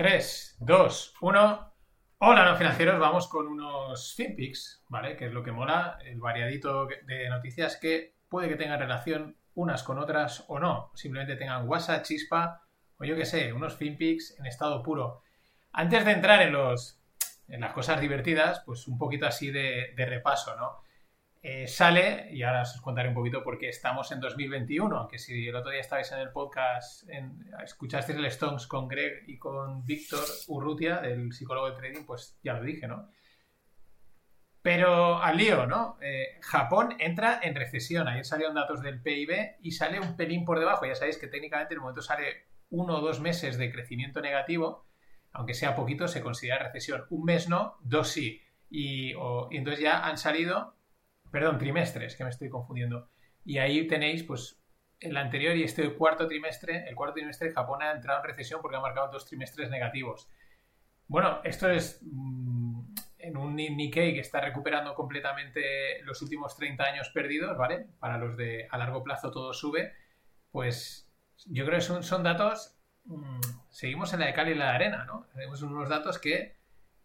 3, 2, 1. Hola, no financieros. Vamos con unos FinPix, ¿vale? Que es lo que mola, el variadito de noticias que puede que tengan relación unas con otras o no. Simplemente tengan WhatsApp, chispa o yo qué sé, unos FinPix en estado puro. Antes de entrar en los en las cosas divertidas, pues un poquito así de, de repaso, ¿no? Eh, sale, y ahora os contaré un poquito porque estamos en 2021, aunque si el otro día estabais en el podcast, en, escuchasteis el Stones con Greg y con Víctor Urrutia, el psicólogo de trading, pues ya lo dije, ¿no? Pero al lío, ¿no? Eh, Japón entra en recesión. Ayer salieron datos del PIB y sale un pelín por debajo. Ya sabéis que técnicamente en el momento sale uno o dos meses de crecimiento negativo, aunque sea poquito, se considera recesión. Un mes no, dos sí. Y, y entonces ya han salido Perdón, trimestres, que me estoy confundiendo. Y ahí tenéis, pues, el anterior y este cuarto trimestre, el cuarto trimestre, Japón ha entrado en recesión porque ha marcado dos trimestres negativos. Bueno, esto es mm, en un Nikkei que está recuperando completamente los últimos 30 años perdidos, ¿vale? Para los de a largo plazo todo sube. Pues yo creo que son, datos. Mm, seguimos en la de cal y la de arena, ¿no? Tenemos unos datos que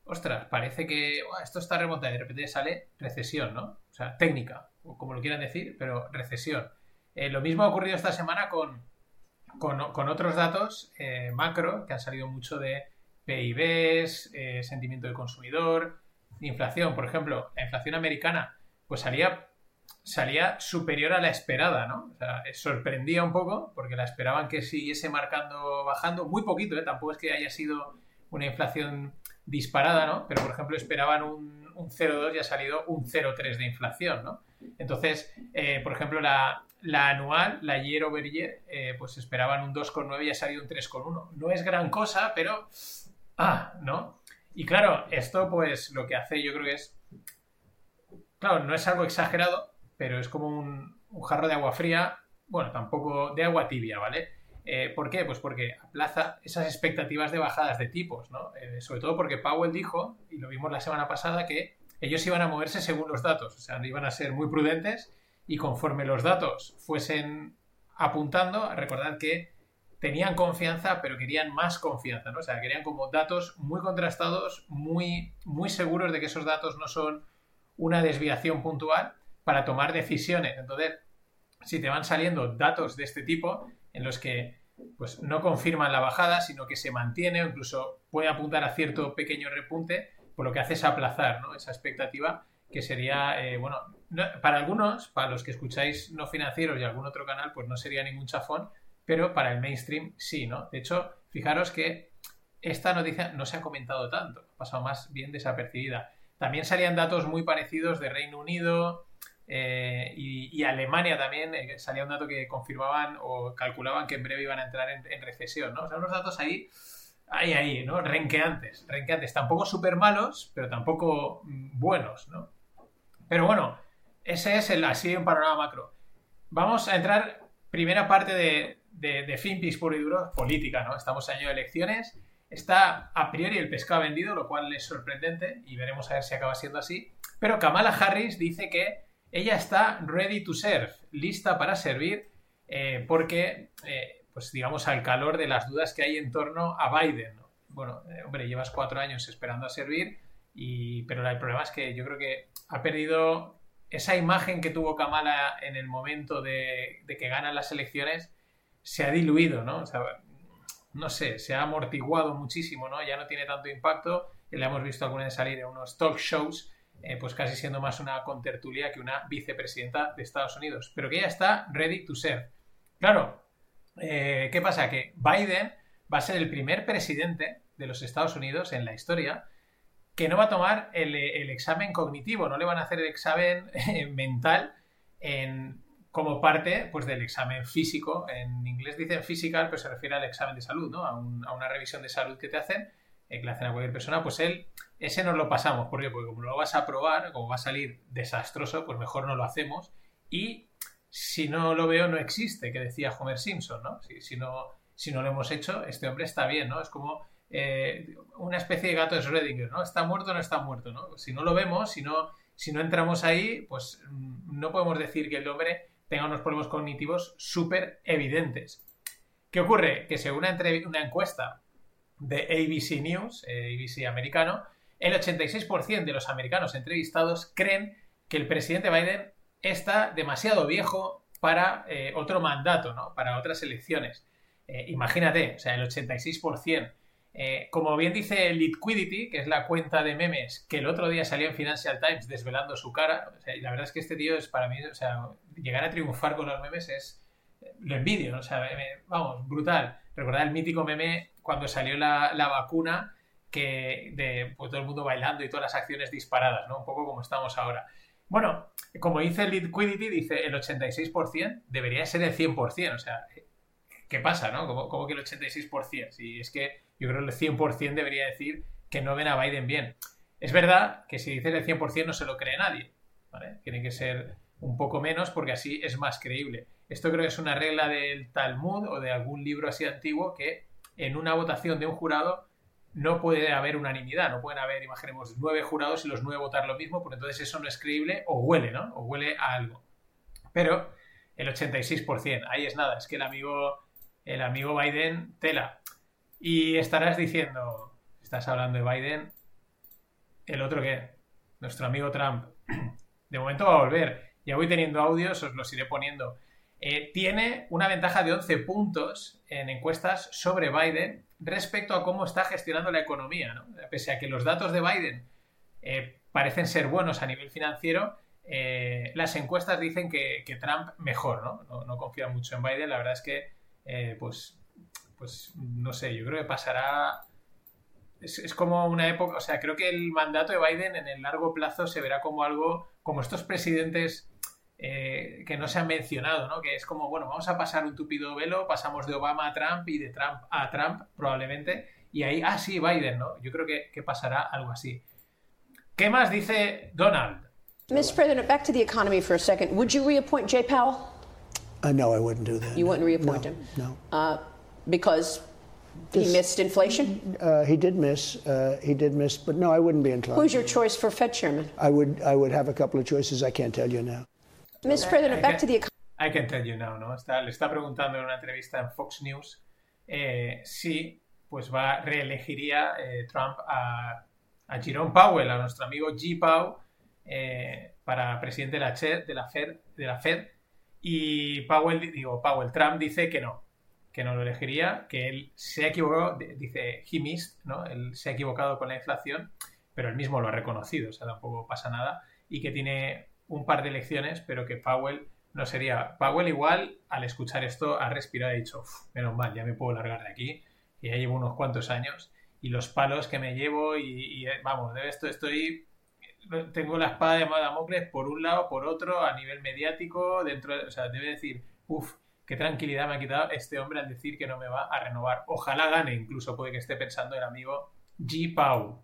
ostras, parece que esto está remontado y de repente sale recesión, ¿no? O sea, técnica, o como lo quieran decir, pero recesión. Eh, lo mismo ha ocurrido esta semana con, con, otros datos eh, macro que han salido mucho de PIBs, eh, sentimiento del consumidor, inflación. Por ejemplo, la inflación americana, pues salía, salía superior a la esperada, ¿no? O sea, sorprendía un poco porque la esperaban que siguiese marcando, bajando, muy poquito. Tampoco es que haya sido una inflación disparada, ¿no? Pero, por ejemplo, esperaban un, un 0,2 y ha salido un 0,3 de inflación, ¿no? Entonces, eh, por ejemplo, la, anual, la year over year, eh, pues esperaban un 2,9 y ha salido un 3,1. No es gran cosa, pero... Ah, ¿no? Y claro, esto pues lo que hace yo creo que es... Claro, no es algo exagerado, pero es como un jarro de agua fría, bueno, tampoco de agua tibia, ¿vale? Eh, ¿Por qué? Pues porque aplaza esas expectativas de bajadas de tipos, ¿no? Eh, sobre todo porque Powell dijo, y lo vimos la semana pasada, que ellos iban a moverse según los datos, o sea, iban a ser muy prudentes y conforme los datos fuesen apuntando, recordad que tenían confianza, pero querían más confianza, ¿no? O sea, querían como datos muy contrastados, muy, muy seguros de que esos datos no son una desviación puntual para tomar decisiones. Entonces, si te van saliendo datos de este tipo, en los que pues, no confirman la bajada, sino que se mantiene o incluso puede apuntar a cierto pequeño repunte, por lo que hace es aplazar esa expectativa que sería, eh, bueno, para algunos, para los que escucháis no financieros y algún otro canal, pues no sería ningún chafón, pero para el mainstream sí, ¿no? De hecho, fijaros que esta noticia no se ha comentado tanto, ha pasado más bien desapercibida. También salían datos muy parecidos de Reino Unido, eh, y, Alemania también eh, salía un dato que confirmaban o calculaban que en breve iban a entrar en, recesión, ¿no? O sea, unos datos ahí, ahí, ahí, ¿no? Renqueantes, renqueantes. Tampoco súper malos, pero tampoco mm, buenos, ¿no? Pero bueno, ese es el así un panorama macro. Vamos a entrar, primera parte de, de, de FinPix puro y duro, política, ¿no? Estamos en año de elecciones. Está a priori el pescado vendido, lo cual es sorprendente y veremos a ver si acaba siendo así. Pero Kamala Harris dice que ella está ready to serve, lista para servir, eh, porque, eh, pues digamos, al calor de las dudas que hay en torno a Biden. Bueno, eh, hombre, llevas cuatro años esperando a servir, y, pero el problema es que yo creo que ha perdido esa imagen que tuvo Kamala en el momento de, que ganan las elecciones, se ha diluido, ¿no? no sé, se ha amortiguado muchísimo, ¿no? Ya no tiene tanto impacto. Le hemos visto alguna vez salir en unos talk shows eh, pues casi siendo más una contertulia que una vicepresidenta de Estados Unidos, pero que ella está ready to serve. Claro, eh, ¿qué pasa? Que Biden va a ser el primer presidente de los Estados Unidos en la historia que no va a tomar el, examen cognitivo, no le van a hacer el examen eh, mental como parte pues, del examen físico. En inglés dicen physical, pero se refiere al examen de salud, ¿no? a una revisión de salud que te hacen que le a cualquier persona, pues él, ese nos lo pasamos. ¿Por qué? Porque como lo vas a probar, como va a salir desastroso, pues mejor no lo hacemos. Y si no lo veo, no existe, que decía Homer Simpson, ¿no? Si, no, si no lo hemos hecho, este hombre está bien, ¿no? Es como eh, una especie de gato de Schrödinger, ¿no? ¿Está muerto o no está muerto, ¿no? Si no lo vemos, si no, si no entramos ahí, pues mm, no podemos decir que el hombre tenga unos problemas cognitivos súper evidentes. ¿Qué ocurre? Que según una encuesta de ABC News, eh, ABC americano, el 86% de los americanos entrevistados creen que el presidente Biden está demasiado viejo para eh, otro mandato, ¿no? Para otras elecciones. Eh, imagínate, o sea, el 86%. Eh, como bien dice Liquidity, que es la cuenta de memes que el otro día salió en Financial Times desvelando su cara, y la verdad es que este tío es para mí, o sea, llegar a triunfar con los memes es, lo envidio, o sea, vamos, brutal. Recordad el mítico meme cuando salió la, vacuna, que de pues, todo el mundo bailando y todas las acciones disparadas, ¿no? Un poco como estamos ahora. Bueno, como dice Liquidity, dice el 86% debería ser el 100%, o sea, ¿qué pasa, no? Como, que el 86%? Si es que yo creo que el 100% debería decir que no ven a Biden bien. Es verdad que si dices el 100% no se lo cree nadie, ¿vale? Tiene que ser un poco menos porque así es más creíble. Esto creo que es una regla del Talmud o de algún libro así antiguo que en una votación de un jurado no puede haber unanimidad, no pueden haber, imaginemos, nueve jurados y los nueve votar lo mismo, porque entonces eso no es creíble o huele, ¿no? O huele a algo. Pero el 86%, ahí es nada, es que el amigo, el amigo Biden tela. Y estarás diciendo, estás hablando de Biden, el otro qué, nuestro amigo Trump. De momento va a volver. Ya voy teniendo audios, os los iré poniendo. Eh, tiene una ventaja de 11 puntos en encuestas sobre Biden respecto a cómo está gestionando la economía. ¿no? Pese a que los datos de Biden eh, parecen ser buenos a nivel financiero, eh, las encuestas dicen que, Trump mejor, ¿no? ¿no? confía mucho en Biden. La verdad es que, pues, pues, no sé, yo creo que pasará... Es, como una época, o sea, creo que el mandato de Biden en el largo plazo se verá como algo, como estos presidentes eh, que no se han mencionado, ¿no? Que es como, bueno, vamos a pasar un tupido velo, pasamos de Obama a Trump y de Trump a Trump, probablemente, y ahí, ah, sí, Biden, ¿no? Yo creo que, que pasará algo así. ¿Qué más dice Donald? Mr. President, back to the economy for a second. Would you reappoint Jay Powell? Uh, no, I wouldn't do that. You wouldn't reappoint no, him? No. Uh, because he missed inflation? Uh, he did miss. Uh, he did miss, but no, I wouldn't be inclined. Who's your choice for Fed chairman? I would. I would have a couple of choices. I can't tell you now. Mr. President, back to the I can tell you now, ¿no? Está, le está preguntando en una entrevista en Fox News eh, si pues va, reelegiría eh, Trump a, a, Jerome Powell, a nuestro amigo G. Powell, eh, para presidente de la, de la, Fed, de la Fed. Y Powell, digo, Powell, Trump dice que no, que no lo elegiría, que él se ha equivocado, dice he missed, ¿no? Él se ha equivocado con la inflación, pero él mismo lo ha reconocido, o sea, tampoco pasa nada, y que tiene un par de elecciones, pero que Powell no sería. Powell igual, al escuchar esto, ha respirado y ha dicho, menos mal, ya me puedo largar de aquí, que ya llevo unos cuantos años, y los palos que me llevo, y, vamos, de esto estoy... Tengo la espada de Damocles por un lado, por otro, a nivel mediático, dentro de, O sea, debe decir, uff, qué tranquilidad me ha quitado este hombre al decir que no me va a renovar. Ojalá gane, incluso puede que esté pensando el amigo G. Pau.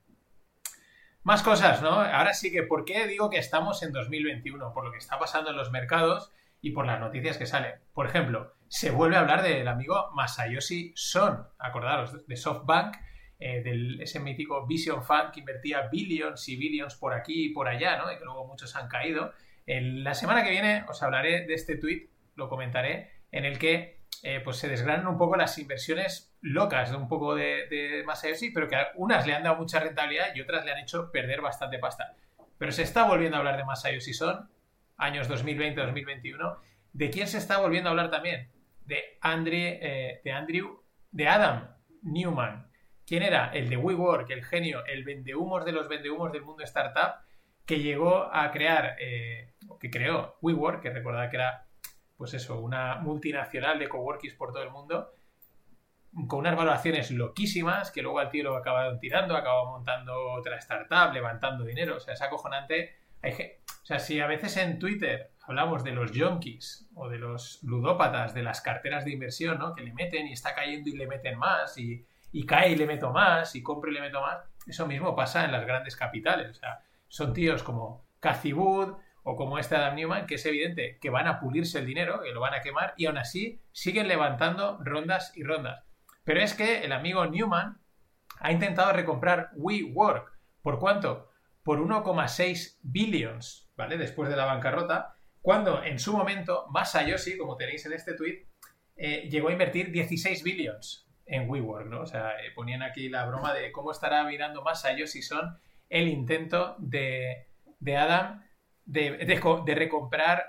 Más cosas, ¿no? Ahora sí que, ¿por qué digo que estamos en 2021? Por lo que está pasando en los mercados y por las noticias que salen. Por ejemplo, se vuelve a hablar del amigo Masayoshi Son, acordaros, de SoftBank, eh, del ese mítico Vision Fund que invertía billions y billions por aquí y por allá, ¿no? Y que luego muchos han caído. la semana que viene os hablaré de este tweet, lo comentaré, en el que eh, pues se desgranan un poco las inversiones locas de un poco de, de Masayoshi, pero que unas le han dado mucha rentabilidad y otras le han hecho perder bastante pasta. Pero se está volviendo a hablar de Masayoshi Son, años 2020-2021. ¿De quién se está volviendo a hablar también? De, Andre, eh, de Andrew, de Adam Newman. ¿Quién era? El de WeWork, el genio, el vendehumos de los vendehumos del mundo startup, que llegó a crear, eh, que creó WeWork, que recordad que era pues eso, una multinacional de coworkings por todo el mundo, con unas valoraciones loquísimas, que luego al tío lo acabaron tirando, acabó montando otra startup, levantando dinero, o sea, es acojonante. Hay o sea, si a veces en Twitter hablamos de los junkies o de los ludópatas de las carteras de inversión, ¿no? Que le meten y está cayendo y le meten más, y, y cae y le meto más, y compro y le meto más, eso mismo pasa en las grandes capitales, o sea, son tíos como Cathy o como este Adam Newman, que es evidente que van a pulirse el dinero, que lo van a quemar, y aún así siguen levantando rondas y rondas. Pero es que el amigo Newman ha intentado recomprar WeWork. ¿Por cuánto? Por 1,6 billions, ¿vale? Después de la bancarrota, cuando en su momento Masayoshi, como tenéis en este tweet, eh, llegó a invertir 16 billions. en WeWork, ¿no? O sea, eh, ponían aquí la broma de cómo estará mirando si son el intento de, de Adam de, de, recomprar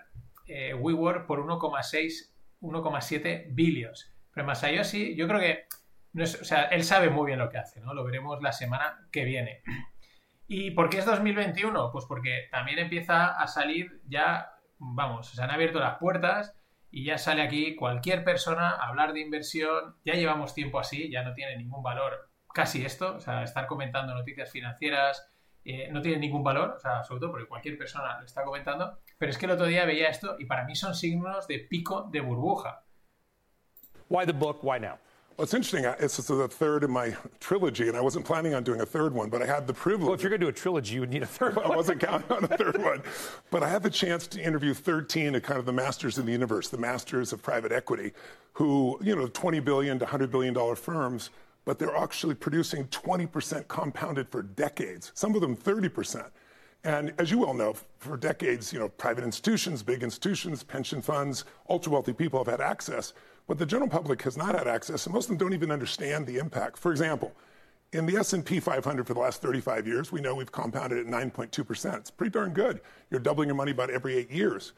eh, WeWork por 1,6, 1,7 billions. Pero Masayoshi, yo creo que, no es, o sea, él sabe muy bien lo que hace, ¿no? Lo veremos la semana que viene. ¿Y por qué es 2021? Pues porque también empieza a salir ya, vamos, se han abierto las puertas y ya sale aquí cualquier persona a hablar de inversión. Ya llevamos tiempo así, ya no tiene ningún valor casi esto, o sea, estar comentando noticias financieras eh, no tiene ningún valor, o sea, sobre todo porque cualquier persona lo está comentando, pero es que el otro día veía esto y para mí son signos de pico de burbuja. Why the book? Why now? Well, it's interesting. This is the third in my trilogy, and I wasn't planning on doing a third one, but I had the privilege. Well, if you're going to do a trilogy, you would need a third one. I wasn't counting on a third one. But I had the chance to interview 13 of kind of the masters in the universe, the masters of private equity, who, you know, 20 billion to 100 billion dollar firms, but they're actually producing 20% compounded for decades, some of them 30%. And as you well know, for decades, you know, private institutions, big institutions, pension funds, ultra wealthy people have had access, but the general public has not had access, and most of them don't even understand the impact. For example, in the S&P 500 for the last 35 years, we know we've compounded at 9.2%. It's pretty darn good. You're doubling your money about every eight years.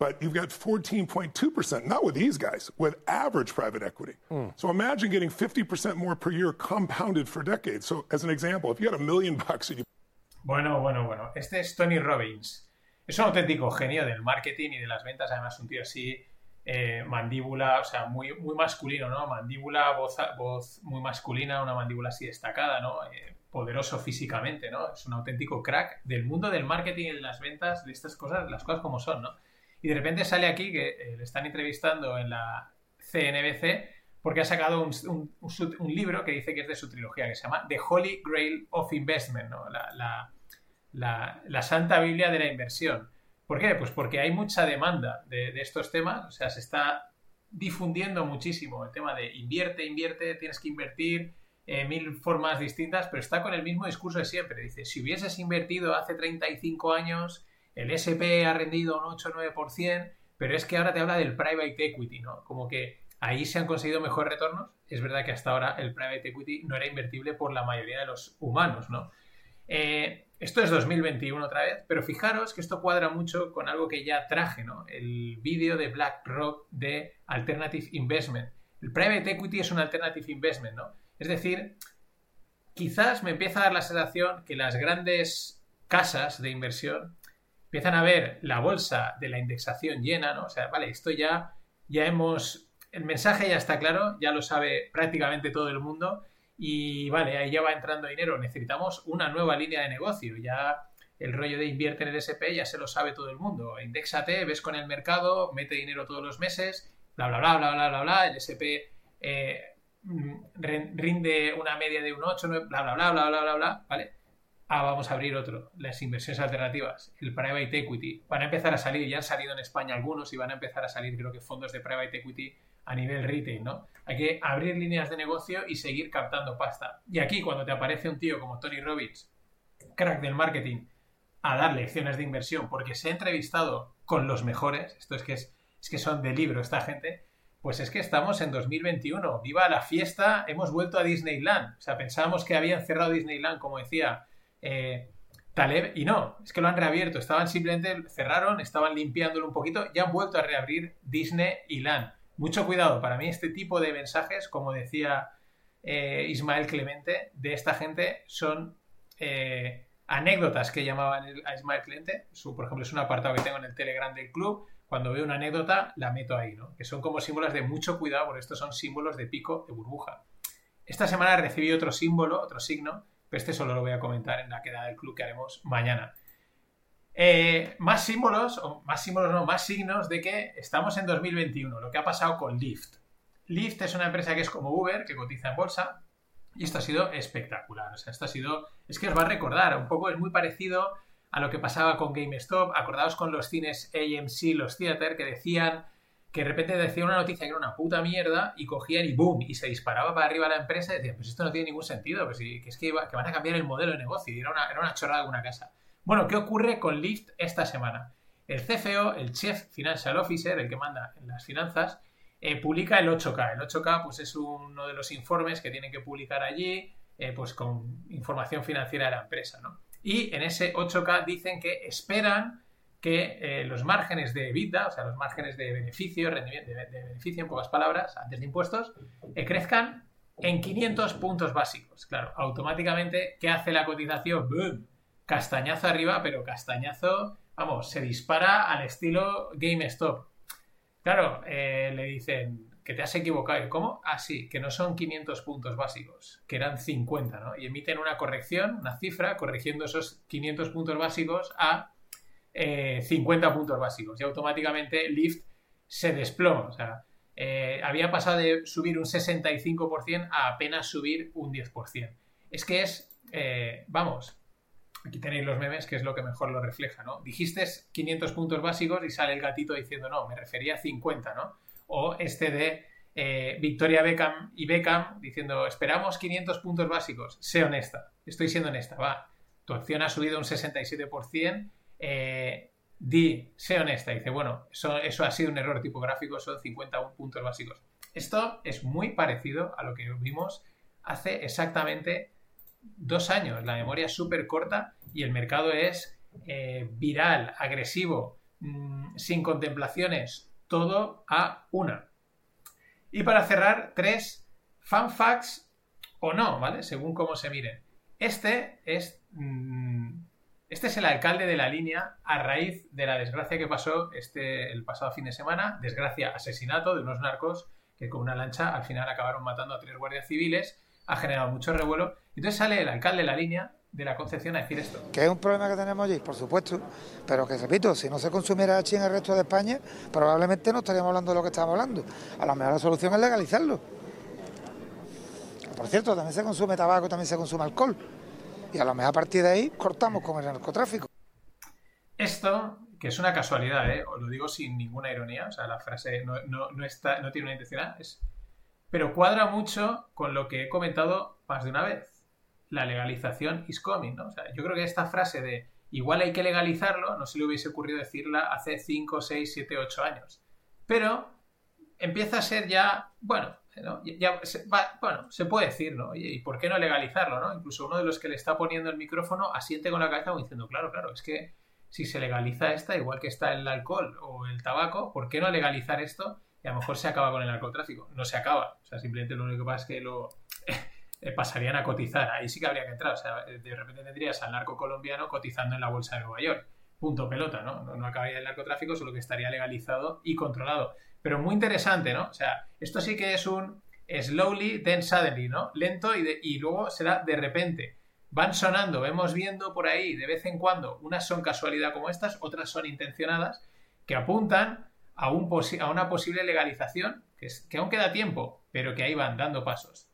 But you've got 14.2%, not with these guys, with average private equity. Mm. So imagine getting 50% more per year compounded for decades. So as an example, if you had a million bucks and you... Bueno, bueno, bueno. Este es Tony Robbins. Es un auténtico genio del marketing y de las ventas. Además, un tío así, eh, mandíbula, o sea, muy, muy masculino, ¿no? Mandíbula, voz, voz muy masculina, una mandíbula así destacada, ¿no? Eh, poderoso físicamente, ¿no? Es un auténtico crack del mundo del marketing y de las ventas, de estas cosas, las cosas como son, ¿no? Y de repente sale aquí que eh, le están entrevistando en la CNBC porque ha sacado un, libro que dice que es de su trilogía, que se llama The Holy Grail of Investment, ¿no? la, Santa Biblia de la inversión. ¿Por qué? Pues porque hay mucha demanda de, estos temas, o sea, se está difundiendo muchísimo el tema de invierte, invierte, tienes que invertir, en mil formas distintas, pero está con el mismo discurso de siempre. Dice, si hubieses invertido hace 35 años el SP ha rendido un 8 9%, pero es que ahora te habla del private equity, ¿no? Como que ahí se han conseguido mejores retornos. Es verdad que hasta ahora el private equity no era invertible por la mayoría de los humanos, ¿no? Eh, esto es 2021 otra vez, pero fijaros que esto cuadra mucho con algo que ya traje, ¿no? El vídeo de BlackRock de Alternative Investment. El private equity es un alternative investment, ¿no? Es decir, quizás me empieza a dar la sensación que las grandes casas de inversión empiezan a ver la bolsa de la indexación llena, ¿no? O sea, vale, esto ya, ya hemos, el mensaje ya está claro, ya lo sabe prácticamente todo el mundo y vale, ahí ya va entrando dinero, necesitamos una nueva línea de negocio, ya el rollo de invierte en el SP ya se lo sabe todo el mundo, indexate, ves con el mercado, mete dinero todos los meses, bla, bla, bla, bla, bla, bla, bla, el SP eh, mm, rinde una media de un 8, bla, bla, bla, bla, bla, bla, bla, ¿vale? Ah, vamos a abrir otro, las inversiones alternativas, el private equity. Van a empezar a salir, ya han salido en España algunos y van a empezar a salir, creo que fondos de private equity a nivel retail, ¿no? Hay que abrir líneas de negocio y seguir captando pasta. Y aquí, cuando te aparece un tío como Tony Robbins, crack del marketing, a dar lecciones de inversión porque se ha entrevistado con los mejores, esto es que, es, es que son de libro esta gente, pues es que estamos en 2021. Viva la fiesta, hemos vuelto a Disneyland. O sea, pensábamos que habían cerrado Disneyland, como decía eh, Taleb, y no, es que lo han reabierto, estaban simplemente, cerraron, estaban limpiándolo un poquito y han vuelto a reabrir Disney y LAN. Mucho cuidado, para mí este tipo de mensajes, como decía eh, Ismael Clemente, de esta gente son eh, anécdotas que llamaban a Ismael Clemente. Su, por ejemplo, es un apartado que tengo en el Telegram del club. Cuando veo una anécdota, la meto ahí, ¿no? Que son como símbolos de mucho cuidado, porque estos son símbolos de pico de burbuja. Esta semana recibí otro símbolo, otro signo, este solo lo voy a comentar en la queda del club que haremos mañana. Eh, más símbolos, o más símbolos no, más signos de que estamos en 2021, lo que ha pasado con Lyft. Lyft es una empresa que es como Uber, que cotiza en bolsa, y esto ha sido espectacular. O sea, esto ha sido, es que os va a recordar, un poco es muy parecido a lo que pasaba con GameStop. Acordaos con los cines AMC, los Theater, que decían que de repente decía una noticia que era una puta mierda y cogían y boom, y se disparaba para arriba la empresa y decían, pues esto no tiene ningún sentido, pues que es que, van a cambiar el modelo de negocio y era una, era una chorrada de una casa. Bueno, ¿qué ocurre con Lyft esta semana? El CFO, el Chief Financial Officer, el que manda en las finanzas, eh, publica el 8K. El 8K pues, es uno de los informes que tienen que publicar allí eh, pues, con información financiera de la empresa. ¿no? Y en ese 8K dicen que esperan que eh, los márgenes de EBITDA, o sea, los márgenes de beneficio, rendimiento de, beneficio en pocas palabras, antes de impuestos, crezcan en 500 puntos básicos. Claro, automáticamente, ¿qué hace la cotización? ¡Bum! Castañazo arriba, pero castañazo, vamos, se dispara al estilo GameStop. Claro, eh, le dicen que te has equivocado. ¿Cómo? Ah, sí, que no son 500 puntos básicos, que eran 50, ¿no? Y emiten una corrección, una cifra, corrigiendo esos 500 puntos básicos a 50 eh, puntos básicos. Y automáticamente Lyft se desploma. O sea, eh, había pasado de subir un 65% a apenas subir un 10%. Es que es, eh, vamos, aquí tenéis los memes, que es lo que mejor lo refleja, ¿no? Dijiste 500 puntos básicos y sale el gatito diciendo, no, me refería a 50, ¿no? O este de eh, Victoria Beckham y Beckham diciendo, esperamos 500 puntos básicos, sé honesta, estoy siendo honesta, va, tu acción ha subido un 67%, eh, di, sé honesta. Dice, bueno, eso, ha sido un error tipográfico, son 51 puntos básicos. Esto es muy parecido a lo que vimos hace exactamente dos años. La memoria es súper corta y el mercado es eh, viral, agresivo, mm, sin contemplaciones, todo a una. Y para cerrar, tres fan facts o no, ¿vale? Según cómo se miren. Este es mm, este es el alcalde de la línea a raíz de la desgracia que pasó este, el pasado fin de semana, desgracia, asesinato de unos narcos que con una lancha al final acabaron matando a tres guardias civiles, ha generado mucho revuelo. Entonces sale el alcalde de la línea de la Concepción a decir esto. Que es un problema que tenemos allí, por supuesto, pero que repito, si no se consumiera aquí en el resto de España, probablemente no estaríamos hablando de lo que estamos hablando. A lo mejor la solución es legalizarlo. Por cierto, también se consume tabaco, también se consume alcohol y a lo mejor a partir de ahí cortamos con el narcotráfico. Esto, que es una casualidad, ¿eh? os lo digo sin ninguna ironía, o sea, la frase no, está, no tiene una intención, es... pero cuadra mucho con lo que he comentado más de una vez. La legalización is coming, ¿no? O sea, yo creo que esta frase de igual hay que legalizarlo, no se le hubiese ocurrido decirla hace 5, 6, 7, 8 años. Pero empieza a ser ya, bueno, ya, bueno, se puede decir, ¿no? ¿Y por qué no legalizarlo, no? Incluso uno de los que le está poniendo el micrófono asiente con la cabeza diciendo, claro, claro, es que si se legaliza esta, igual que está el alcohol o el tabaco, ¿por qué no legalizar esto? Y a lo mejor se acaba con el narcotráfico. No se acaba. O sea, simplemente lo único que pasa es que lo eh, pasarían a cotizar. Ahí sí que habría que entrar. O sea, de repente tendrías al narco colombiano cotizando en la bolsa de Nueva York. Punto pelota, ¿no? No, no acabaría el narcotráfico, solo que estaría legalizado y controlado. Pero muy interesante, ¿no? O sea, esto sí que es un slowly, then suddenly, ¿no? Lento y, luego será de repente. Van sonando, vemos viendo por ahí de vez en cuando, unas son casualidad como estas, otras son intencionadas, que apuntan a, un a una posible legalización, que aún queda tiempo, pero que ahí van dando pasos.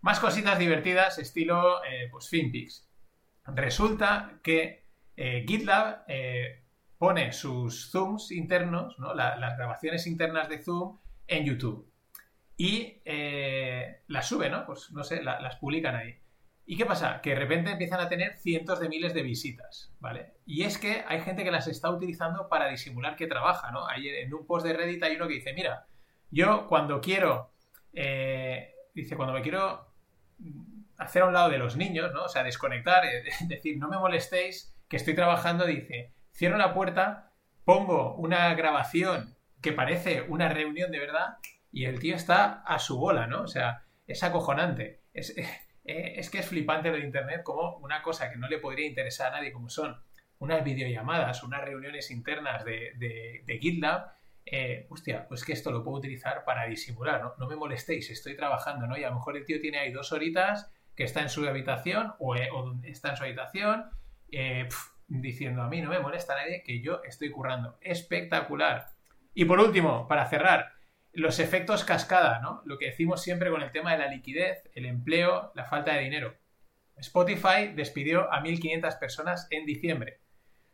Más cositas divertidas, estilo eh, pues FinPix. Resulta que eh, GitLab eh, pone sus zooms internos, ¿no? las grabaciones internas de Zoom en YouTube. Y eh, las sube, ¿no? Pues no sé, las publican ahí. ¿Y qué pasa? Que de repente empiezan a tener cientos de miles de visitas, ¿vale? Y es que hay gente que las está utilizando para disimular que trabaja, ¿no? En un post de Reddit hay uno que dice, mira, yo cuando quiero, eh, dice, cuando me quiero hacer a un lado de los niños, ¿no? O sea, desconectar, es decir, no me molestéis, que estoy trabajando, dice, cierro la puerta, pongo una grabación que parece una reunión de verdad y el tío está a su bola, ¿no? O sea, es acojonante. Es, eh, es que es flipante lo de Internet como una cosa que no le podría interesar a nadie, como son unas videollamadas, unas reuniones internas de, de, GitLab. Eh, hostia, pues que esto lo puedo utilizar para disimular, ¿no? No me molestéis, estoy trabajando, ¿no? Y a lo mejor el tío tiene ahí dos horitas que está en su habitación o, eh, está en su habitación. Eh, diciendo a mí no me molesta nadie que yo estoy currando. Espectacular. Y por último, para cerrar, los efectos cascada, ¿no? Lo que decimos siempre con el tema de la liquidez, el empleo, la falta de dinero. Spotify despidió a 1.500 personas en diciembre.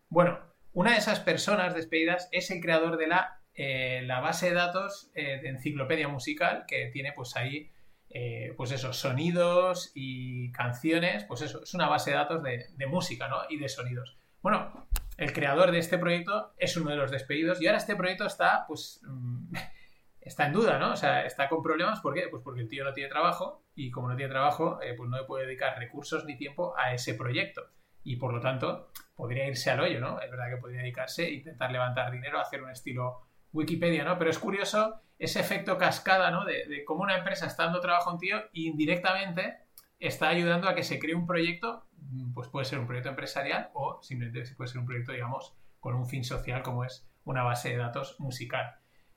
Bueno, una de esas personas despedidas es el creador de la, eh, la base de datos eh, de enciclopedia musical que tiene pues ahí eh, pues esos sonidos y canciones, pues eso, es una base de datos de, de música, ¿no? Y de sonidos. Bueno, el creador de este proyecto es uno de los despedidos y ahora este proyecto está, pues, mm, está en duda, ¿no? O sea, está con problemas. ¿Por qué? Pues porque el tío no tiene trabajo y como no tiene trabajo, eh, pues no le puede dedicar recursos ni tiempo a ese proyecto. Y por lo tanto, podría irse al hoyo, ¿no? Es verdad que podría dedicarse e intentar levantar dinero, hacer un estilo Wikipedia, ¿no? Pero es curioso ese efecto cascada, ¿no? De, cómo una empresa está dando trabajo a un tío indirectamente está ayudando a que se cree un proyecto, pues puede ser un proyecto empresarial o simplemente puede ser un proyecto, digamos, con un fin social como es una base de datos musical.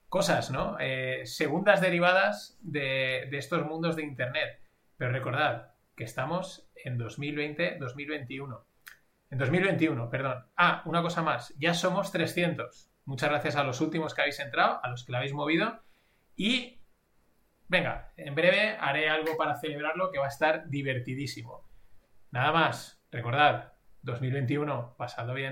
Cosas, ¿no? Eh, segundas derivadas de, de estos mundos de Internet. Pero recordad que estamos en 2020-2021. En 2021, perdón. Ah, una cosa más. Ya somos 300. Muchas gracias a los últimos que habéis entrado, a los que la habéis movido. Y venga, en breve haré algo para celebrarlo que va a estar divertidísimo. Nada más. Recordad, 2021, pasado bien.